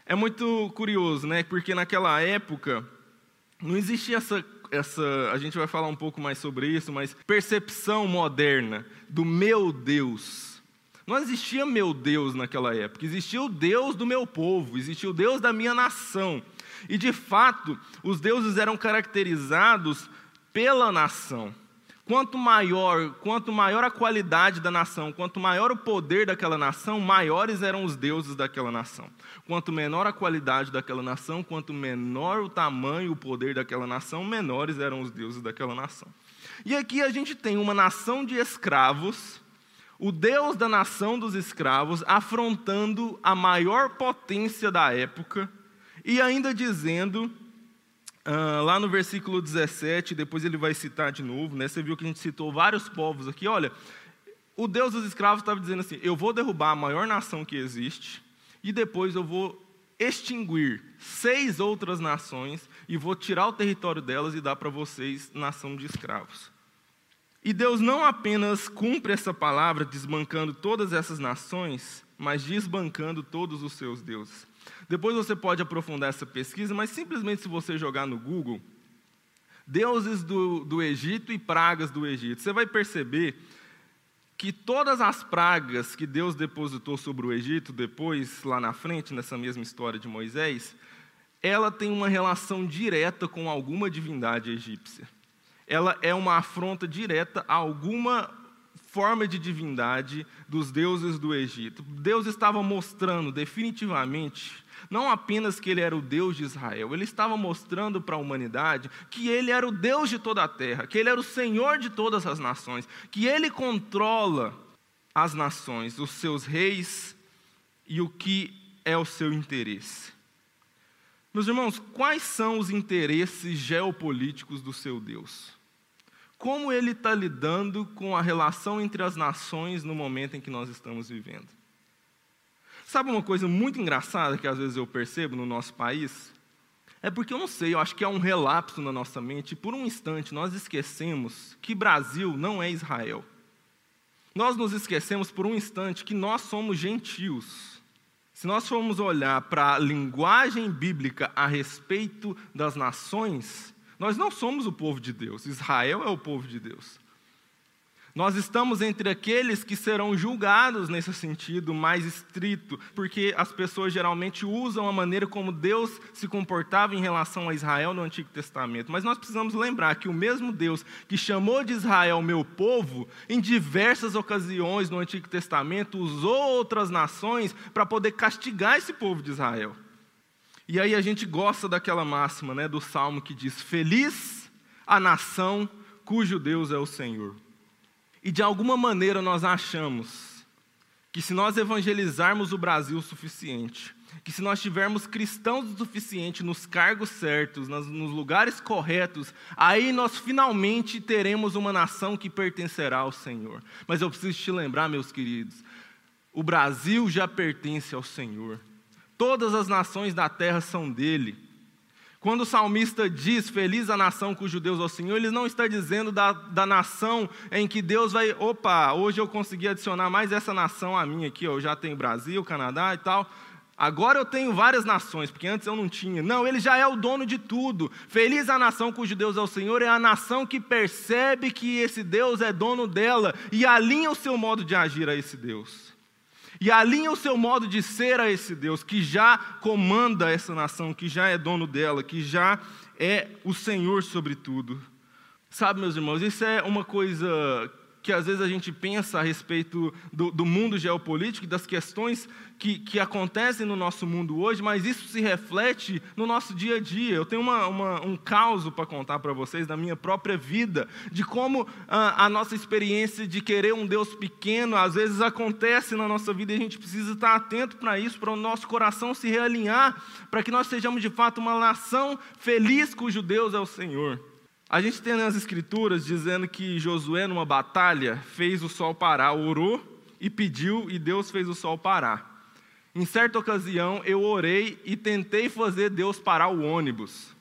É muito curioso, né? Porque naquela época não existia essa essa, a gente vai falar um pouco mais sobre isso, mas percepção moderna do meu Deus. Não existia meu Deus naquela época, existia o Deus do meu povo, existia o Deus da minha nação. E de fato, os deuses eram caracterizados pela nação. Quanto maior, quanto maior a qualidade da nação, quanto maior o poder daquela nação, maiores eram os deuses daquela nação. Quanto menor a qualidade daquela nação, quanto menor o tamanho, o poder daquela nação, menores eram os deuses daquela nação. E aqui a gente tem uma nação de escravos, o Deus da nação dos escravos afrontando a maior potência da época e ainda dizendo Uh, lá no versículo 17, depois ele vai citar de novo, né? Você viu que a gente citou vários povos aqui. Olha, o Deus dos escravos estava dizendo assim: eu vou derrubar a maior nação que existe, e depois eu vou extinguir seis outras nações e vou tirar o território delas e dar para vocês nação de escravos. E Deus não apenas cumpre essa palavra desbancando todas essas nações, mas desbancando todos os seus deuses. Depois você pode aprofundar essa pesquisa, mas simplesmente se você jogar no Google, deuses do, do Egito e pragas do Egito, você vai perceber que todas as pragas que Deus depositou sobre o Egito, depois, lá na frente, nessa mesma história de Moisés, ela tem uma relação direta com alguma divindade egípcia. Ela é uma afronta direta a alguma forma de divindade dos deuses do Egito. Deus estava mostrando definitivamente não apenas que ele era o Deus de Israel, ele estava mostrando para a humanidade que ele era o Deus de toda a terra, que ele era o Senhor de todas as nações, que ele controla as nações, os seus reis e o que é o seu interesse. Meus irmãos, quais são os interesses geopolíticos do seu Deus? Como ele está lidando com a relação entre as nações no momento em que nós estamos vivendo? Sabe uma coisa muito engraçada que às vezes eu percebo no nosso país? É porque eu não sei, eu acho que é um relapso na nossa mente, e por um instante nós esquecemos que Brasil não é Israel. Nós nos esquecemos por um instante que nós somos gentios. Se nós formos olhar para a linguagem bíblica a respeito das nações, nós não somos o povo de Deus, Israel é o povo de Deus. Nós estamos entre aqueles que serão julgados nesse sentido mais estrito, porque as pessoas geralmente usam a maneira como Deus se comportava em relação a Israel no Antigo Testamento. Mas nós precisamos lembrar que o mesmo Deus que chamou de Israel meu povo, em diversas ocasiões no Antigo Testamento, usou outras nações para poder castigar esse povo de Israel. E aí a gente gosta daquela máxima né, do salmo que diz: Feliz a nação cujo Deus é o Senhor. E de alguma maneira nós achamos que se nós evangelizarmos o Brasil o suficiente, que se nós tivermos cristãos o suficiente nos cargos certos, nos lugares corretos, aí nós finalmente teremos uma nação que pertencerá ao Senhor. Mas eu preciso te lembrar, meus queridos, o Brasil já pertence ao Senhor. Todas as nações da terra são dele. Quando o salmista diz feliz a nação cujo Deus é o Senhor, ele não está dizendo da, da nação em que Deus vai, opa, hoje eu consegui adicionar mais essa nação a mim aqui, ó, eu já tenho Brasil, Canadá e tal. Agora eu tenho várias nações, porque antes eu não tinha. Não, ele já é o dono de tudo. Feliz a nação cujo Deus é o Senhor, é a nação que percebe que esse Deus é dono dela e alinha o seu modo de agir a esse Deus. E alinha o seu modo de ser a esse Deus que já comanda essa nação, que já é dono dela, que já é o Senhor sobre tudo. Sabe, meus irmãos, isso é uma coisa que às vezes a gente pensa a respeito do, do mundo geopolítico e das questões que, que, acontecem no nosso mundo hoje, mas isso se reflete no nosso dia a dia. Eu tenho uma, uma, um caso para contar para vocês da minha própria vida, de como a, a, nossa experiência de querer um Deus pequeno às vezes acontece na nossa vida e a gente precisa estar atento para isso, para o nosso coração se realinhar, para que nós sejamos de fato uma nação feliz cujo Deus é o Senhor. A gente tem nas escrituras dizendo que Josué, numa batalha, fez o sol parar, orou e pediu, e Deus fez o sol parar. Em certa ocasião, eu orei e tentei fazer Deus parar o ônibus.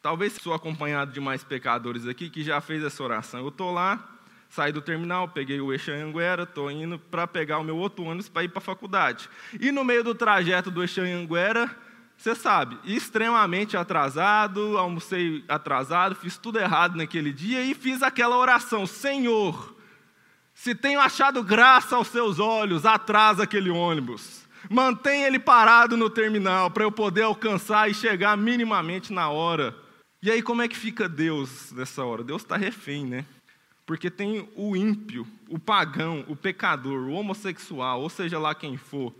Talvez sou acompanhado de mais pecadores aqui que já fez essa oração. Eu estou lá, saí do terminal, peguei o Eixanhanguera, estou indo para pegar o meu outro ônibus para ir para a faculdade. E no meio do trajeto do Eixanhanguera, você sabe, extremamente atrasado, almocei atrasado, fiz tudo errado naquele dia e fiz aquela oração: Senhor, se tenho achado graça aos seus olhos, atrasa aquele ônibus. Mantém ele parado no terminal para eu poder alcançar e chegar minimamente na hora. E aí, como é que fica Deus nessa hora? Deus está refém, né? Porque tem o ímpio, o pagão, o pecador, o homossexual, ou seja lá quem for,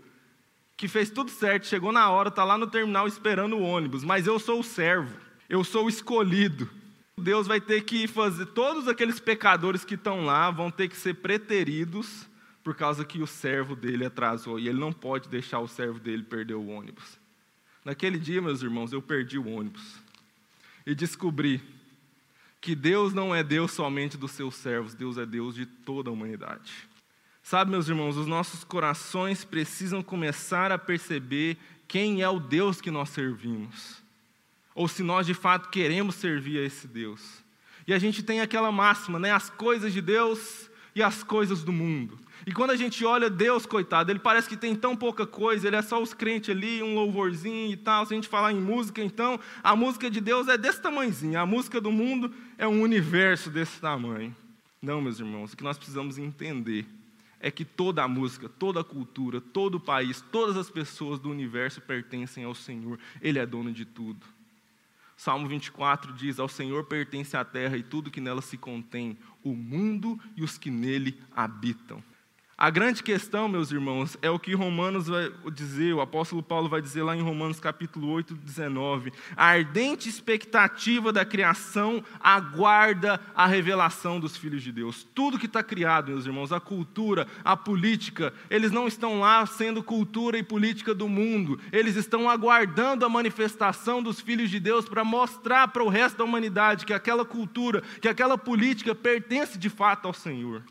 que fez tudo certo, chegou na hora, está lá no terminal esperando o ônibus, mas eu sou o servo, eu sou o escolhido. Deus vai ter que fazer, todos aqueles pecadores que estão lá vão ter que ser preteridos por causa que o servo dele atrasou e ele não pode deixar o servo dele perder o ônibus. Naquele dia, meus irmãos, eu perdi o ônibus e descobri que Deus não é Deus somente dos seus servos, Deus é Deus de toda a humanidade. Sabe, meus irmãos, os nossos corações precisam começar a perceber quem é o Deus que nós servimos. Ou se nós de fato queremos servir a esse Deus. E a gente tem aquela máxima, né? As coisas de Deus e as coisas do mundo. E quando a gente olha Deus, coitado, ele parece que tem tão pouca coisa, ele é só os crentes ali, um louvorzinho e tal. Se a gente falar em música, então, a música de Deus é desse tamanhozinho, a música do mundo é um universo desse tamanho. Não, meus irmãos, o que nós precisamos entender é que toda a música, toda a cultura, todo o país, todas as pessoas do universo pertencem ao Senhor. Ele é dono de tudo. Salmo 24 diz: Ao Senhor pertence a terra e tudo que nela se contém, o mundo e os que nele habitam. A grande questão, meus irmãos, é o que Romanos vai dizer, o apóstolo Paulo vai dizer lá em Romanos capítulo 8, 19. A ardente expectativa da criação aguarda a revelação dos filhos de Deus. Tudo que está criado, meus irmãos, a cultura, a política, eles não estão lá sendo cultura e política do mundo. Eles estão aguardando a manifestação dos filhos de Deus para mostrar para o resto da humanidade que aquela cultura, que aquela política pertence de fato ao Senhor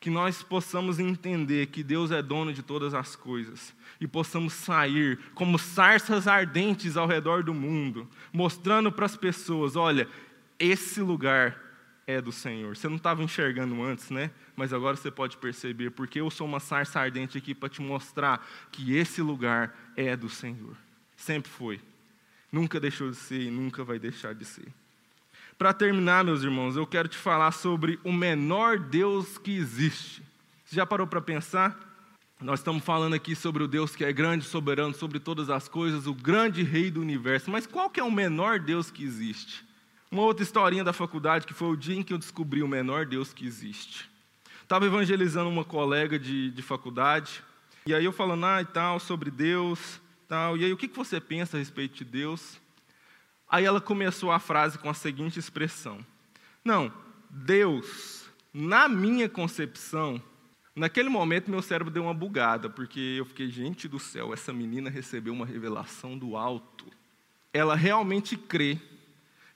que nós possamos entender que Deus é dono de todas as coisas e possamos sair como sarças ardentes ao redor do mundo, mostrando para as pessoas: olha, esse lugar é do Senhor. Você não estava enxergando antes, né? Mas agora você pode perceber, porque eu sou uma sarça ardente aqui para te mostrar que esse lugar é do Senhor. Sempre foi. Nunca deixou de ser e nunca vai deixar de ser. Para terminar, meus irmãos, eu quero te falar sobre o menor Deus que existe. Você já parou para pensar? Nós estamos falando aqui sobre o Deus que é grande, soberano sobre todas as coisas, o grande rei do universo. Mas qual que é o menor Deus que existe? Uma outra historinha da faculdade que foi o dia em que eu descobri o menor Deus que existe. Estava evangelizando uma colega de, de faculdade, e aí eu falando, ah, e tal, sobre Deus, tal. E aí, o que, que você pensa a respeito de Deus? Aí ela começou a frase com a seguinte expressão: Não, Deus, na minha concepção, naquele momento meu cérebro deu uma bugada, porque eu fiquei, gente do céu, essa menina recebeu uma revelação do alto. Ela realmente crê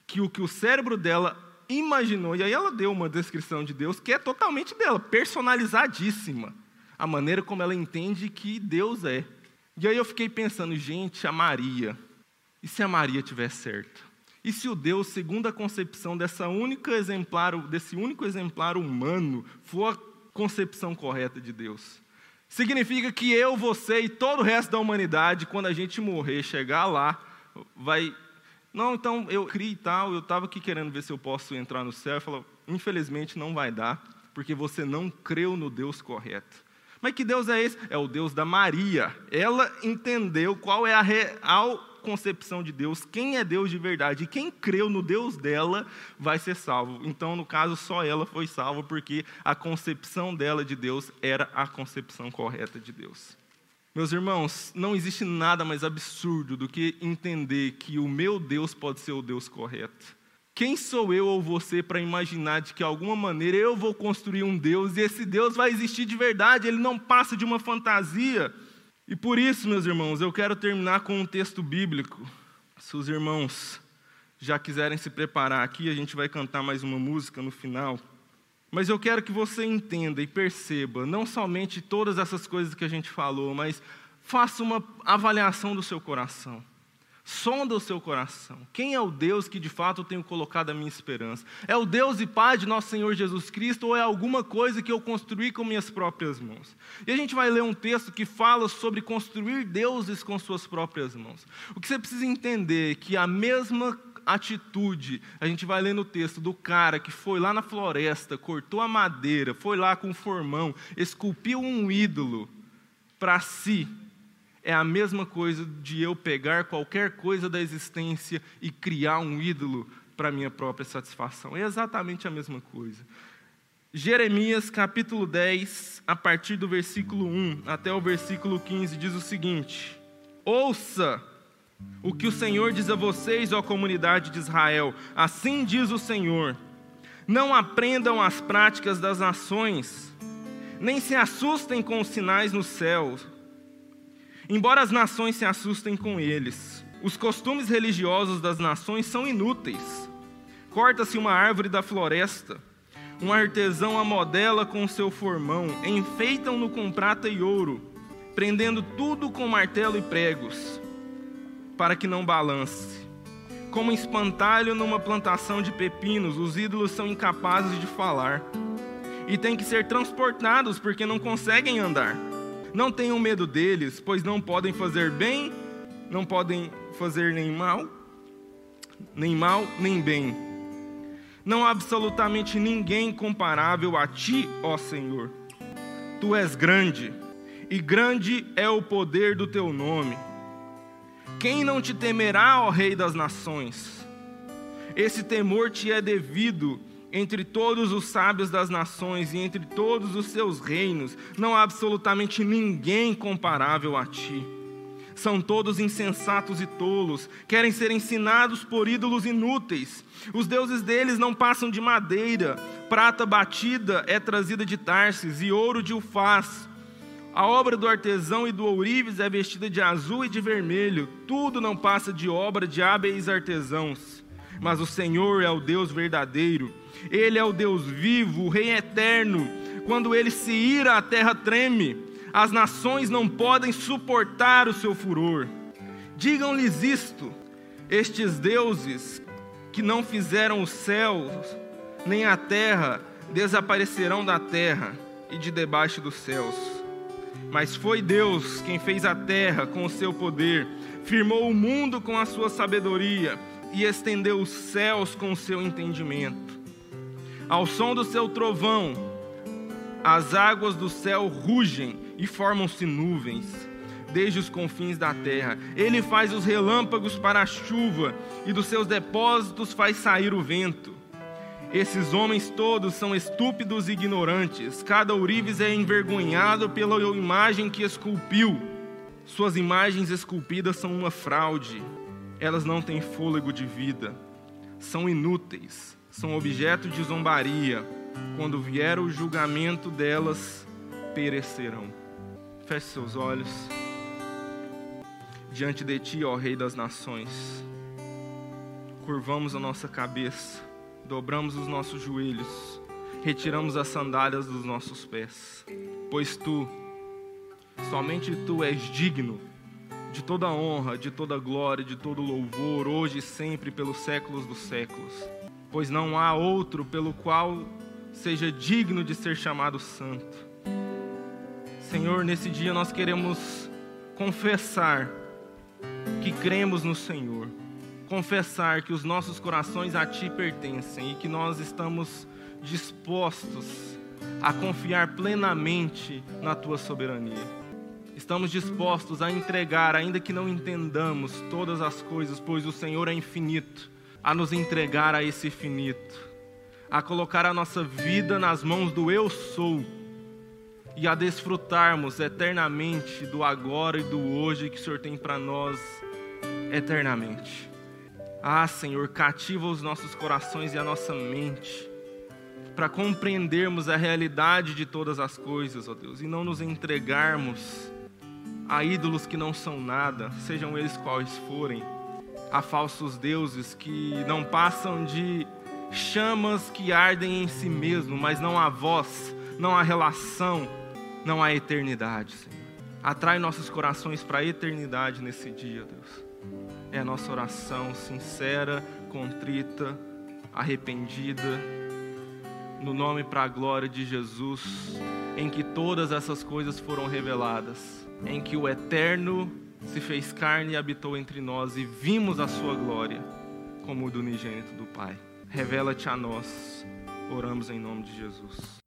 que o que o cérebro dela imaginou, e aí ela deu uma descrição de Deus que é totalmente dela, personalizadíssima. A maneira como ela entende que Deus é. E aí eu fiquei pensando, gente, a Maria, e se a Maria tiver certo? E se o Deus, segundo a concepção dessa única exemplar, desse único exemplar humano, for a concepção correta de Deus? Significa que eu, você e todo o resto da humanidade, quando a gente morrer, chegar lá, vai. Não, então eu criei e tal, eu estava aqui querendo ver se eu posso entrar no céu. E falou: infelizmente não vai dar, porque você não creu no Deus correto. Mas que Deus é esse? É o Deus da Maria. Ela entendeu qual é a real concepção de Deus, quem é Deus de verdade, e quem creu no Deus dela vai ser salvo. Então, no caso, só ela foi salva porque a concepção dela de Deus era a concepção correta de Deus. Meus irmãos, não existe nada mais absurdo do que entender que o meu Deus pode ser o Deus correto. Quem sou eu ou você para imaginar de que alguma maneira eu vou construir um Deus e esse Deus vai existir de verdade, ele não passa de uma fantasia. E por isso, meus irmãos, eu quero terminar com um texto bíblico. Se os irmãos já quiserem se preparar aqui, a gente vai cantar mais uma música no final. Mas eu quero que você entenda e perceba, não somente todas essas coisas que a gente falou, mas faça uma avaliação do seu coração. Sonda o seu coração. Quem é o Deus que de fato tenho colocado a minha esperança? É o Deus e Pai de nosso Senhor Jesus Cristo ou é alguma coisa que eu construí com minhas próprias mãos? E a gente vai ler um texto que fala sobre construir deuses com suas próprias mãos. O que você precisa entender é que a mesma atitude. A gente vai ler no texto do cara que foi lá na floresta, cortou a madeira, foi lá com um formão, esculpiu um ídolo para si. É a mesma coisa de eu pegar qualquer coisa da existência e criar um ídolo para minha própria satisfação. É exatamente a mesma coisa. Jeremias capítulo 10, a partir do versículo 1 até o versículo 15, diz o seguinte: Ouça o que o Senhor diz a vocês, ó comunidade de Israel, assim diz o Senhor: não aprendam as práticas das nações, nem se assustem com os sinais no céu, embora as nações se assustem com eles. Os costumes religiosos das nações são inúteis. Corta-se uma árvore da floresta, um artesão a modela com seu formão, enfeitam-no com prata e ouro, prendendo tudo com martelo e pregos para que não balance. Como espantalho numa plantação de pepinos, os ídolos são incapazes de falar e têm que ser transportados porque não conseguem andar. Não tenham medo deles, pois não podem fazer bem, não podem fazer nem mal, nem mal, nem bem. Não há absolutamente ninguém comparável a ti, ó Senhor. Tu és grande, e grande é o poder do teu nome. Quem não te temerá, ó Rei das Nações? Esse temor te é devido entre todos os sábios das nações e entre todos os seus reinos, não há absolutamente ninguém comparável a ti. São todos insensatos e tolos, querem ser ensinados por ídolos inúteis. Os deuses deles não passam de madeira, prata batida é trazida de Tarsis e ouro de Ufaz. A obra do artesão e do ourives é vestida de azul e de vermelho. Tudo não passa de obra de hábeis artesãos. Mas o Senhor é o Deus verdadeiro. Ele é o Deus vivo, o Rei eterno. Quando ele se ira, a terra treme. As nações não podem suportar o seu furor. Digam-lhes isto: estes deuses que não fizeram os céus nem a terra desaparecerão da terra e de debaixo dos céus mas foi Deus quem fez a terra com o seu poder, firmou o mundo com a sua sabedoria e estendeu os céus com o seu entendimento. Ao som do seu trovão, as águas do céu rugem e formam-se nuvens, desde os confins da terra. Ele faz os relâmpagos para a chuva, e dos seus depósitos faz sair o vento. Esses homens todos são estúpidos e ignorantes. Cada ourives é envergonhado pela imagem que esculpiu. Suas imagens esculpidas são uma fraude. Elas não têm fôlego de vida. São inúteis. São objeto de zombaria. Quando vier o julgamento delas, perecerão. Feche seus olhos. Diante de ti, ó Rei das Nações, curvamos a nossa cabeça dobramos os nossos joelhos, retiramos as sandálias dos nossos pés, pois tu, somente tu és digno de toda honra, de toda glória, de todo louvor, hoje e sempre, pelos séculos dos séculos, pois não há outro pelo qual seja digno de ser chamado santo. Senhor, nesse dia nós queremos confessar que cremos no Senhor confessar que os nossos corações a Ti pertencem e que nós estamos dispostos a confiar plenamente na Tua soberania. Estamos dispostos a entregar, ainda que não entendamos todas as coisas, pois o Senhor é infinito, a nos entregar a esse infinito, a colocar a nossa vida nas mãos do Eu Sou e a desfrutarmos eternamente do agora e do hoje que o Senhor tem para nós eternamente. Ah, Senhor, cativa os nossos corações e a nossa mente para compreendermos a realidade de todas as coisas, ó Deus, e não nos entregarmos a ídolos que não são nada, sejam eles quais forem, a falsos deuses que não passam de chamas que ardem em si mesmo, mas não há voz, não há relação, não há eternidade, Senhor. Atrai nossos corações para a eternidade nesse dia, Deus. É a nossa oração sincera, contrita, arrependida no nome para a glória de Jesus, em que todas essas coisas foram reveladas, em que o Eterno se fez carne e habitou entre nós e vimos a sua glória, como o do unigênito do Pai. Revela-te a nós, oramos em nome de Jesus.